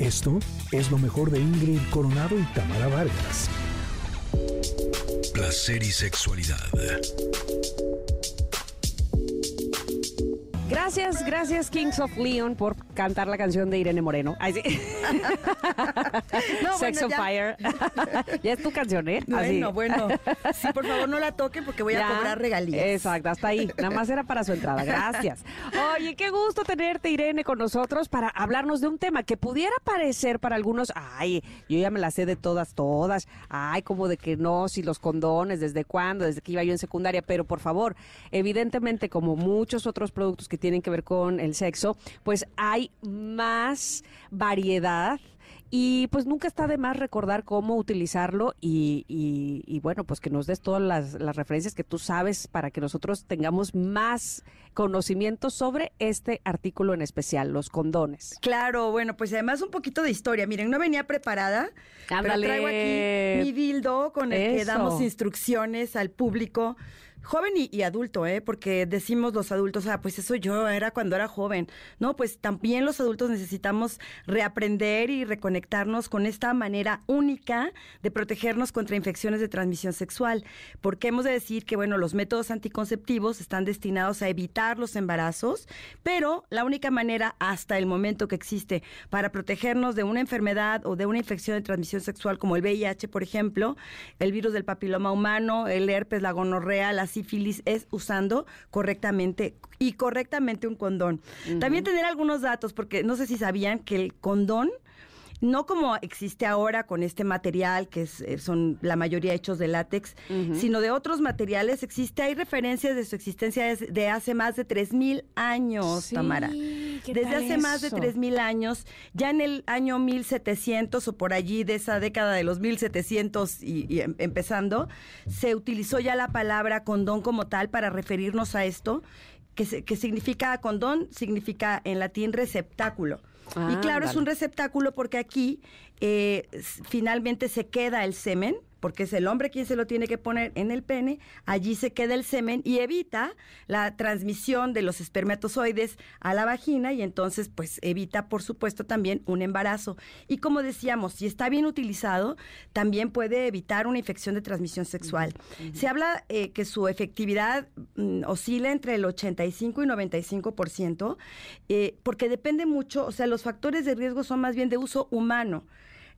Esto es lo mejor de Ingrid Coronado y Tamara Vargas. Placer y sexualidad. Gracias, gracias Kings of Leon por cantar la canción de Irene Moreno. Ay, sí. No, Sex bueno, on ya. Fire. ya es tu canción, ¿eh? Así. Bueno, bueno. Sí, por favor, no la toquen porque voy Ya. a cobrar regalías. Exacto, hasta ahí. Nada más era para su entrada. Gracias. Oye, qué gusto tenerte, Irene, con nosotros para hablarnos de un tema que pudiera parecer para algunos, ay, yo ya me la sé de todas, todas. Ay, como de que no, si los condones, desde cuándo, desde que iba yo en secundaria. Pero por favor, evidentemente, como muchos otros productos que tienen que ver con el sexo, pues hay más variedad. Y pues nunca está de más recordar cómo utilizarlo y, y- y, bueno, pues que nos des todas las, las referencias que tú sabes para que nosotros tengamos más conocimiento sobre este artículo en especial, los condones. Claro, bueno, pues además un poquito de historia. Miren, no venía preparada, Ándale. pero traigo aquí mi dildo con el que damos instrucciones al público. Joven y, adulto, ¿eh? Porque decimos los adultos, ah, pues eso yo era cuando era joven. No, pues también los adultos necesitamos reaprender y reconectarnos con esta manera única de protegernos contra infecciones de transmisión sexual. Porque hemos de decir que, bueno, los métodos anticonceptivos están destinados a evitar los embarazos, pero la única manera hasta el momento que existe para protegernos de una enfermedad o de una infección de transmisión sexual como el VIH, por ejemplo, el virus del papiloma humano, el herpes, la gonorrea, la sífilis, es usando correctamente y correctamente un condón. También tener algunos datos, porque no sé si sabían que el condón no como existe ahora con este material, que es, eh, son la mayoría hechos de látex, sino de otros materiales, existe, hay referencias de su existencia de hace más de 3.000 años, Sí, Tamara. ¿Qué Desde tal hace más de eso? 3.000 años, ya en el año 1700 o por allí de esa década de los 1700 y, y em- empezando, se utilizó ya la palabra condón como tal para referirnos a esto, que, se- que significa condón, significa en latín receptáculo. y claro, es un receptáculo porque aquí eh, finalmente se queda el semen, porque es el hombre quien se lo tiene que poner en el pene, allí se queda el semen y evita la transmisión de los espermatozoides a la vagina y entonces pues evita por supuesto también un embarazo. Y como decíamos, si está bien utilizado, también puede evitar una infección de transmisión sexual. Se habla eh, que su efectividad mm, oscila entre el 85 y 95%, eh, porque depende mucho, o sea, los factores de riesgo son más bien de uso humano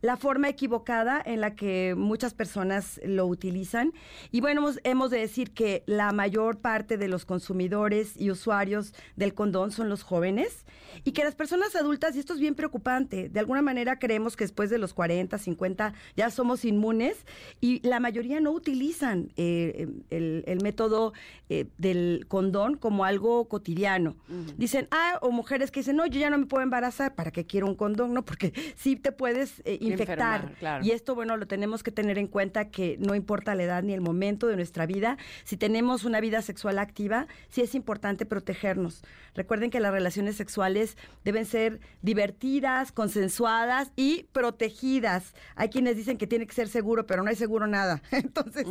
la forma equivocada en la que muchas personas lo utilizan. Y bueno, hemos, hemos de decir que la mayor parte de los consumidores y usuarios del condón son los jóvenes y que las personas adultas, y esto es bien preocupante, de alguna manera creemos que después de los 40, 50 ya somos inmunes y la mayoría no utilizan eh, el, el método eh, del condón como algo cotidiano. Dicen, ah, o mujeres que dicen, no, yo ya no me puedo embarazar, ¿para qué quiero un condón? No, porque sí te puedes eh, infectar. Enfermar, claro. Y esto, bueno, lo tenemos que tener en cuenta que no importa la edad ni el momento de nuestra vida, si tenemos una vida sexual activa, sí es importante protegernos. Recuerden que las relaciones sexuales deben ser divertidas, consensuadas y protegidas. Hay quienes dicen que tiene que ser seguro, pero no hay seguro nada. Entonces,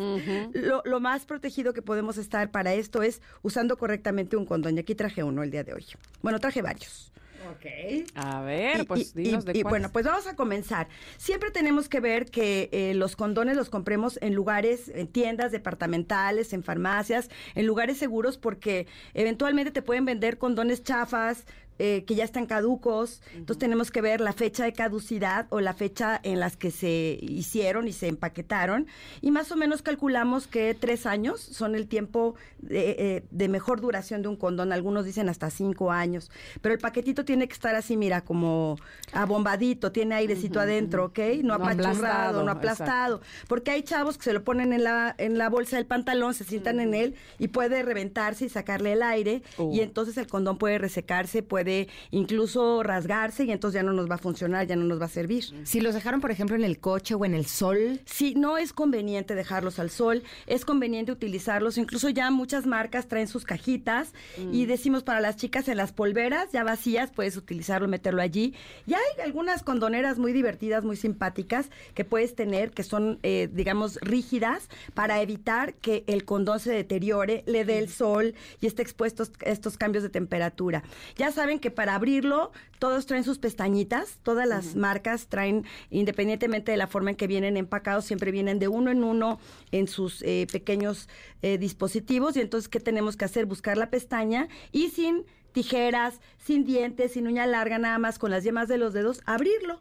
lo, lo más protegido que podemos estar para esto es usando correctamente un condón. Y aquí traje uno el día de hoy. Bueno, traje varios. A ver, Y- pues y, dinos y- de y cuáles. bueno, pues vamos a comenzar. Siempre tenemos que ver que eh, los condones los compremos en lugares, en tiendas departamentales, en farmacias, en lugares seguros, porque eventualmente te pueden vender condones chafas. Eh, que ya están caducos, entonces tenemos que ver la fecha de caducidad o la fecha en las que se hicieron y se empaquetaron. Y más o menos calculamos que tres años son el tiempo de, eh, de mejor duración de un condón, algunos dicen hasta cinco años, pero el paquetito tiene que estar así, mira, como abombadito, tiene airecito adentro, ¿ok? No, No apachurrado, no aplastado, porque hay chavos que se lo ponen en la, en la bolsa del pantalón, se sientan en él y puede reventarse y sacarle el aire. Uh. y entonces el condón puede resecarse, puede incluso rasgarse y entonces ya no nos va a funcionar, ya no nos va a servir. Si los dejaron, por ejemplo, en el coche o en el sol, Sí, no es conveniente dejarlos al sol, es conveniente utilizarlos. Incluso ya muchas marcas traen sus cajitas y decimos para las chicas en las polveras ya vacías, puedes utilizarlo, meterlo allí. Y hay algunas condoneras muy divertidas, muy simpáticas que puedes tener, que son, eh, digamos, rígidas para evitar que el condón se deteriore, le dé el sol y esté expuesto a estos cambios de temperatura. Ya saben que para abrirlo todos traen sus pestañitas, todas las marcas traen, independientemente de la forma en que vienen empacados, siempre vienen de uno en uno en sus eh, pequeños eh, dispositivos. Y entonces, ¿qué tenemos que hacer? Buscar la pestaña y sin tijeras, sin dientes, sin uña larga, nada más con las yemas de los dedos, abrirlo.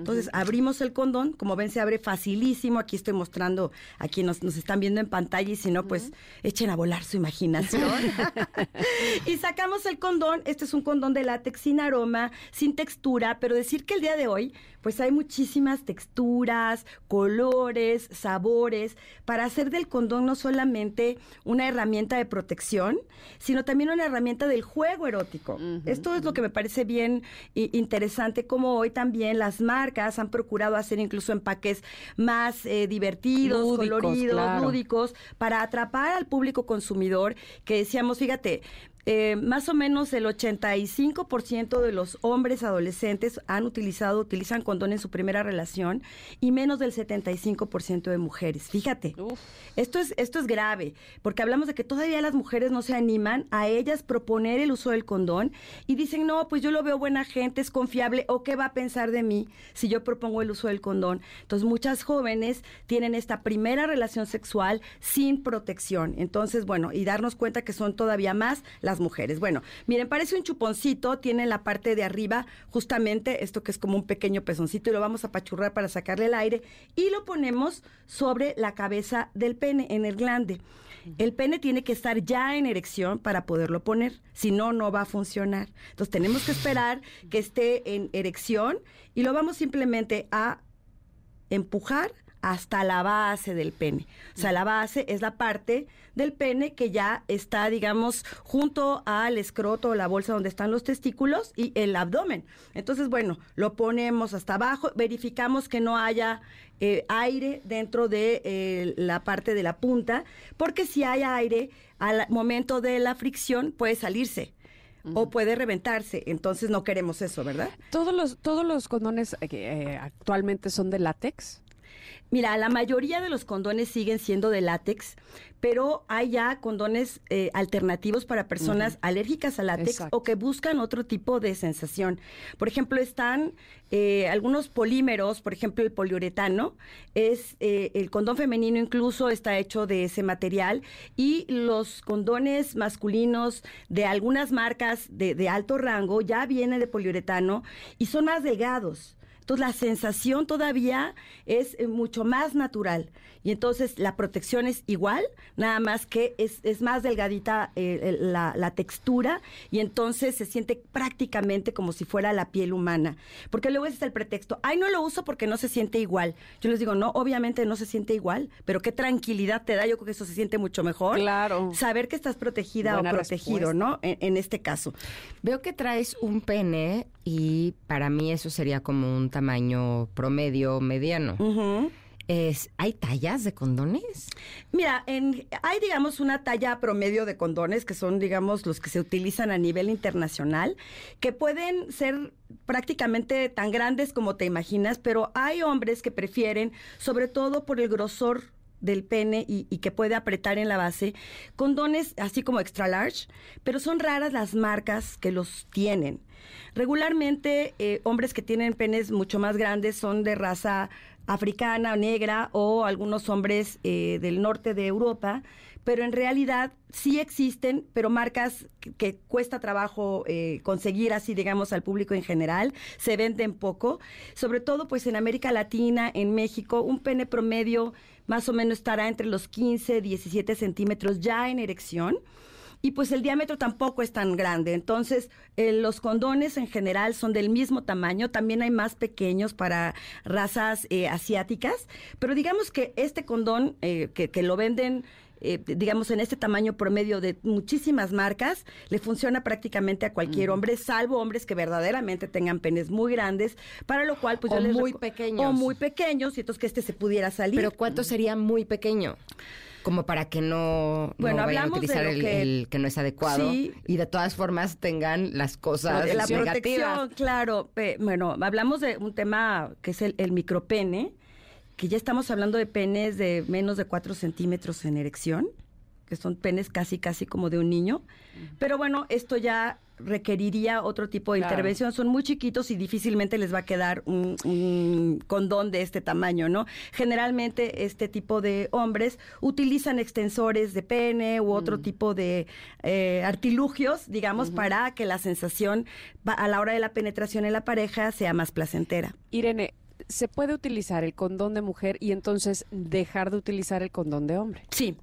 Entonces abrimos el condón, como ven se abre facilísimo, aquí estoy mostrando a quienes nos, están viendo en pantalla y si no, pues echen a volar su imaginación. y sacamos el condón, este es un condón de látex sin aroma, sin textura, pero decir que el día de hoy pues hay muchísimas texturas, colores, sabores, para hacer del condón no solamente una herramienta de protección, sino también una herramienta del juego erótico. Esto es lo que me parece bien interesante, como hoy también las marcas han procurado hacer incluso empaques más eh, divertidos, coloridos, lúdicos, para atrapar al público consumidor, que decíamos, fíjate, eh, más o menos el 85% de los hombres adolescentes han utilizado, utilizan condón en su primera relación y menos del 75% de mujeres. Fíjate, esto es, esto es grave, porque hablamos de que todavía las mujeres no se animan a ellas proponer el uso del condón y dicen, no, pues yo lo veo buena gente, es confiable, o qué va a pensar de mí si yo propongo el uso del condón. Entonces muchas jóvenes tienen esta primera relación sexual sin protección. Entonces, bueno, y darnos cuenta que son todavía más las mujeres. Bueno, miren, parece un chuponcito, tiene en la parte de arriba justamente esto que es como un pequeño pezoncito y lo vamos a pachurrar para sacarle el aire y lo ponemos sobre la cabeza del pene, en el glande. El pene tiene que estar ya en erección para poderlo poner, si no, no va a funcionar. Entonces tenemos que esperar que esté en erección y lo vamos simplemente a empujar hasta la base del pene. O sea, la base es la parte del pene que ya está, digamos, junto al escroto o la bolsa donde están los testículos y el abdomen. Entonces, bueno, lo ponemos hasta abajo, verificamos que no haya eh, aire dentro de eh, la parte de la punta, porque si hay aire, al momento de la fricción puede salirse o puede reventarse. Entonces no queremos eso, ¿verdad? Todos los, todos los condones eh, actualmente son de látex. Mira, la mayoría de los condones siguen siendo de látex, pero hay ya condones eh, alternativos para personas alérgicas al látex o que buscan otro tipo de sensación. Por ejemplo, están eh, algunos polímeros, por ejemplo, el poliuretano, es eh, el condón femenino incluso está hecho de ese material y los condones masculinos de algunas marcas de, de alto rango ya vienen de poliuretano y son más delgados. Entonces la sensación todavía es eh, mucho más natural. Y entonces la protección es igual, nada más que es, es más delgadita eh, la, la, textura y entonces se siente prácticamente como si fuera la piel humana. Porque luego ese es el pretexto, ay, no lo uso porque no se siente igual. Yo les digo, no, obviamente no se siente igual, pero qué tranquilidad te da, yo creo que eso se siente mucho mejor. Claro. Saber que estás protegida o protegido, ¿no? En, en este caso. Veo que traes un pene y para mí eso sería como un tamaño promedio mediano. Es, ¿Hay tallas de condones? Mira, en, hay, digamos, una talla promedio de condones, que son, digamos, los que se utilizan a nivel internacional, que pueden ser prácticamente tan grandes como te imaginas, pero hay hombres que prefieren, sobre todo por el grosor del pene y, que puede apretar en la base, condones así como extra large, pero son raras las marcas que los tienen. Regularmente, eh, hombres que tienen penes mucho más grandes son de raza africana negra o algunos hombres eh, del norte de Europa, pero en realidad sí existen, pero marcas que, cuesta trabajo eh, conseguir así, digamos, al público en general, se venden poco, sobre todo pues en América Latina, en México, un pene promedio más o menos estará entre los 15, 17 centímetros ya en erección. Y pues el diámetro tampoco es tan grande. Entonces, eh, los condones en general son del mismo tamaño, también hay más pequeños para razas eh, asiáticas, pero digamos que este condón eh, que, que, lo venden... digamos, en este tamaño promedio de muchísimas marcas, le funciona prácticamente a cualquier hombre, salvo hombres que verdaderamente tengan penes muy grandes, para lo cual, pues o yo les muy pequeños. O muy pequeños, y entonces que este se pudiera salir. Pero ¿cuánto sería muy pequeño? como para que no, bueno, no vayan a utilizar de el, que, el, que, no es adecuado sí, y de todas formas tengan las cosas la negativas. protección, claro. Pe, bueno, hablamos de un tema que es el, el, micropene, que ya estamos hablando de penes de menos de 4 centímetros en erección. que son penes casi, casi como de un niño. Pero bueno, esto ya requeriría otro tipo de Claro. intervención. Son muy chiquitos y difícilmente les va a quedar un, un condón de este tamaño, ¿no? Generalmente este tipo de hombres utilizan extensores de pene u otro tipo de eh, artilugios, digamos, para que la sensación a la hora de la penetración en la pareja sea más placentera. Irene, ¿se puede utilizar el condón de mujer y entonces dejar de utilizar el condón de hombre? Sí.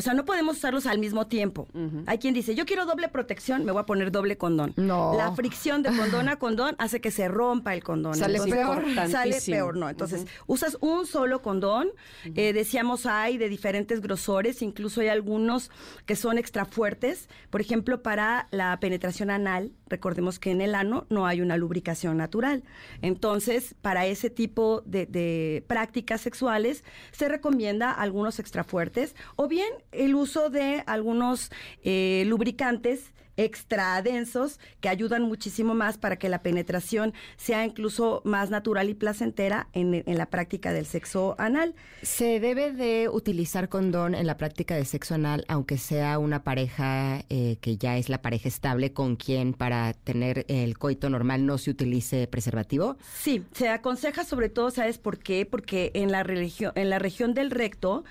O sea, no podemos usarlos al mismo tiempo. Hay quien dice, yo quiero doble protección, me voy a poner doble condón. No. La fricción de condón a condón hace que se rompa el condón. Sale peor. Sale peor, ¿no? Entonces, usas un solo condón. Eh, decíamos, hay de diferentes grosores, incluso hay algunos que son extra fuertes. Por ejemplo, para la penetración anal, recordemos que en el ano no hay una lubricación natural. Entonces, para ese tipo de, de prácticas sexuales, se recomienda algunos extra fuertes o bien el uso de algunos eh, lubricantes extra densos que ayudan muchísimo más para que la penetración sea incluso más natural y placentera en, en la práctica del sexo anal. ¿Se debe de utilizar condón en la práctica de sexo anal, aunque sea una pareja eh, que ya es la pareja estable con quien para tener el coito normal no se utilice preservativo? Sí, se aconseja sobre todo, ¿sabes por qué? Porque en la, religio- en la región del recto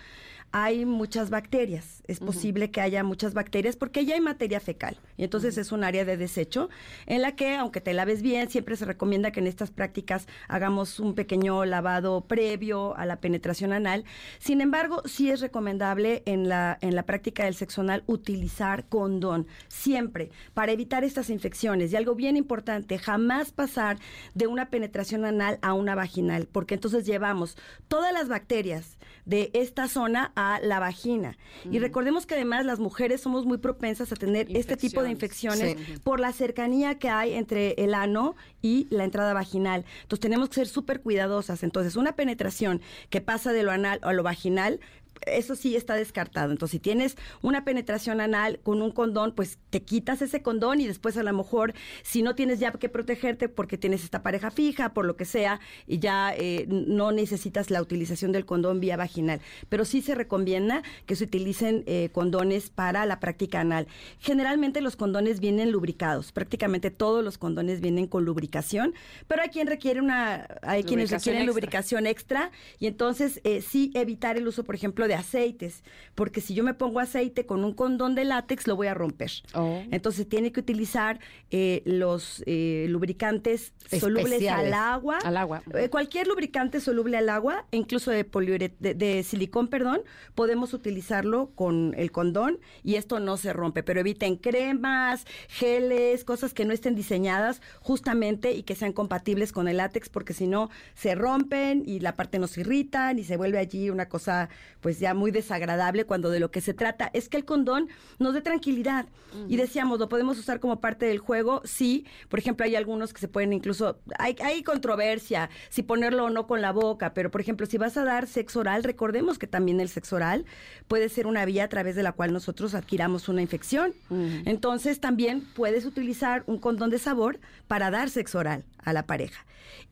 hay muchas bacterias. Es posible que haya muchas bacterias porque ya hay materia fecal. Y entonces es un área de desecho en la que, aunque te laves bien, siempre se recomienda que en estas prácticas hagamos un pequeño lavado previo a la penetración anal. Sin embargo, sí es recomendable en la, en la práctica del sexo anal utilizar condón, siempre, para evitar estas infecciones. Y algo bien importante, jamás pasar de una penetración anal a una vaginal, porque entonces llevamos todas las bacterias de esta zona a la vagina. Y recordemos que además las mujeres somos muy propensas a tener este tipo de infecciones por la cercanía que hay entre el ano y la entrada vaginal. Entonces tenemos que ser súper cuidadosas. Entonces una penetración que pasa de lo anal a lo vaginal, eso sí está descartado. Entonces, si tienes una penetración anal con un condón, pues te quitas ese condón y después a lo mejor, si no tienes ya que protegerte porque tienes esta pareja fija, por lo que sea, y ya eh, no necesitas la utilización del condón vía vaginal. Pero sí se recomienda que se utilicen eh, condones para la práctica anal. Generalmente los condones vienen lubricados. Prácticamente todos los condones vienen con lubricación, pero hay quien requiere una, hay quienes requieren extra. lubricación extra y entonces eh, sí evitar el uso, por ejemplo, de aceites, porque si yo me pongo aceite con un condón de látex lo voy a romper. Oh. Entonces tiene que utilizar eh, los eh, lubricantes solubles al agua. Al agua. Eh, cualquier lubricante soluble al agua, incluso de, de, de silicón, perdón, podemos utilizarlo con el condón y esto no se rompe. Pero eviten cremas, geles, cosas que no estén diseñadas justamente y que sean compatibles con el látex, porque si no se rompen y la parte nos irritan y se vuelve allí una cosa pues ya muy desagradable cuando de lo que se trata es que el condón nos dé tranquilidad. Y decíamos, ¿lo podemos usar como parte del juego? Sí. Por ejemplo, hay algunos que se pueden incluso, hay, hay controversia si ponerlo o no con la boca, pero por ejemplo, si vas a dar sexo oral, recordemos que también el sexo oral puede ser una vía a través de la cual nosotros adquiramos una infección. Entonces también puedes utilizar un condón de sabor para dar sexo oral a la pareja.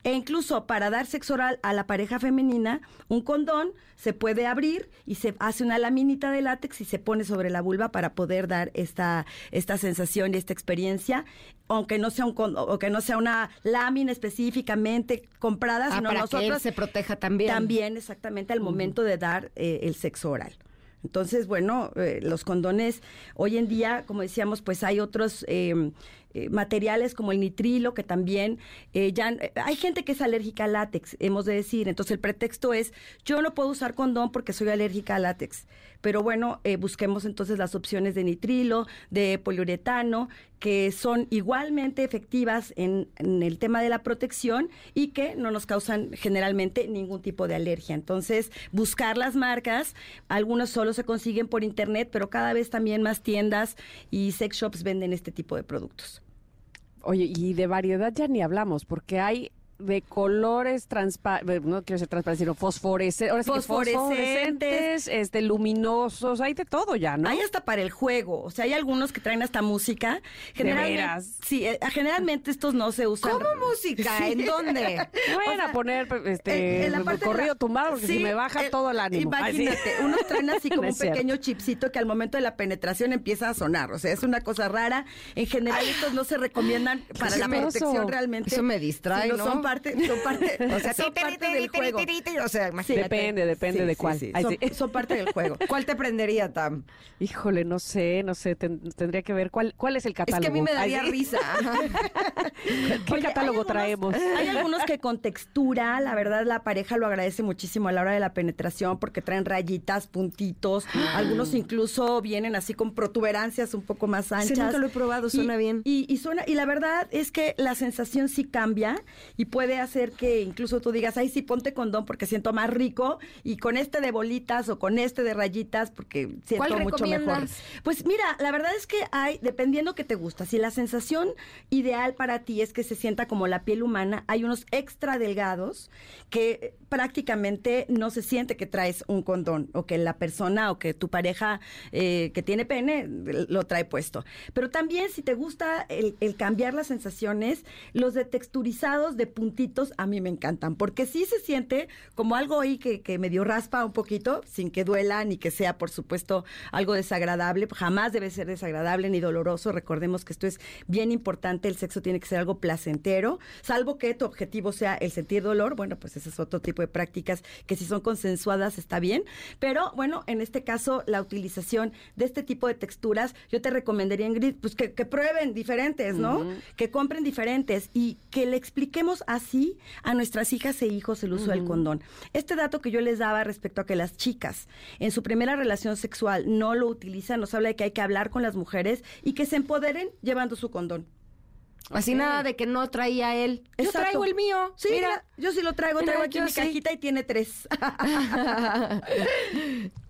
E incluso para dar sexo oral a la pareja femenina, un condón se puede abrir y se hace una laminita de látex y se pone sobre la vulva para poder dar esta, esta sensación y esta experiencia, aunque no sea un con- o que no sea una lámina específicamente comprada, Ah, sino para que él nosotros se proteja también. también exactamente al momento de dar eh, el sexo oral. Entonces, bueno, eh, los condones, hoy en día, como decíamos, pues hay otros eh, eh, materiales como el nitrilo, que también eh, ya... eh, hay gente que es alérgica al látex, hemos de decir. Entonces, el pretexto es, yo no puedo usar condón porque soy alérgica al látex. Pero bueno, busquemos entonces las opciones de nitrilo, de poliuretano, que son igualmente efectivas en, en el tema de la protección y que no nos causan generalmente ningún tipo de alergia. Entonces, buscar las marcas, algunos solo se consiguen por internet, pero cada vez también más tiendas y sex shops venden este tipo de productos. Oye, y de variedad ya ni hablamos, porque hay de colores transparentes, no quiero decir transparentes, sino fosforescentes, ahora sí Fosforescentes. fosforescentes, este, luminosos, hay de todo ya, ¿no? Hay hasta para el juego, o sea, hay algunos que traen hasta música. Generalmente, veras? Sí, eh, generalmente estos no se usan. ¿Cómo música? ¿En dónde? Bueno, a poner este en- en la parte de corrido la- tumbado porque si Sí, me baja eh, todo el ánimo. Imagínate, unos traen así como No un cierto. pequeño chipsito que al momento de la penetración empieza a sonar. O sea, es una cosa rara. En general, estos no se recomiendan para la protección realmente. Eso me distrae, ¿no? Son parte, son parte, o sea, son parte del juego. O sea, imagínate. Depende, depende Sí, de cuál. sí, Ay, Son, sí. son parte del juego. ¿Cuál te prendería, Tam? Híjole, no sé, no sé, ten- tendría que ver cuál cuál es el Es catálogo. que a mí me daría risa. ¿Qué Oye, catálogo hay algunos- traemos? Hay algunos que con textura, la verdad, la pareja lo agradece muchísimo a la hora de la penetración porque traen rayitas, puntitos. Algunos incluso vienen así con protuberancias un poco más anchas. Nunca lo he probado, suena Y- bien. Y, y suena, y la verdad es que la sensación sí cambia y puede hacer que incluso tú digas, ay, sí, ponte condón porque siento más rico y con este de bolitas o con este de rayitas porque siento ¿Cuál mucho mejor. Pues mira, la verdad es que hay, dependiendo que te gusta, si la sensación ideal para ti es que se sienta como la piel humana, hay unos extra delgados que prácticamente no se siente que traes un condón o que la persona o que tu pareja eh, que tiene pene lo trae puesto. Pero también si te gusta el, el cambiar las sensaciones, los de texturizados de puntitos a mí me encantan, porque sí se siente como algo ahí que, que medio raspa un poquito, sin que duela ni que sea, por supuesto, algo desagradable. Jamás debe ser desagradable ni doloroso. Recordemos que esto es bien importante, el sexo tiene que ser algo placentero, salvo que tu objetivo sea el sentir dolor. Bueno, pues ese es otro tipo de prácticas que si son consensuadas está bien. Pero bueno, en este caso, la utilización de este tipo de texturas, yo te recomendaría, Ingrid, pues que, que prueben diferentes, ¿no? Que compren diferentes y que le expliquemos así a nuestras hijas e hijos el uso del condón. Este dato que yo les daba respecto a que las chicas en su primera relación sexual no lo utilizan, nos habla de que hay que hablar con las mujeres y que se empoderen llevando su condón. Así nada de que no traía él. Yo traigo el mío. Sí, mira, mira. yo sí lo traigo, Mira, traigo aquí mi sí. cajita y tiene tres.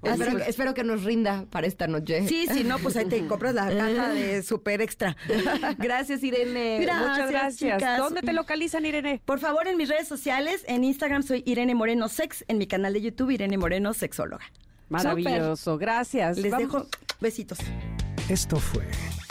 espero, que, espero que nos rinda para esta noche. sí, sí, no, pues ahí te compras la caja de super extra. Gracias, Irene. Muchas Gracias, chicas. ¿Dónde te localizan, Irene? Por favor, en mis redes sociales, en Instagram soy Irene Moreno Sex, en mi canal de YouTube Irene Moreno Sexóloga. Maravilloso, gracias. Les Vamos- dejo besitos. Esto fue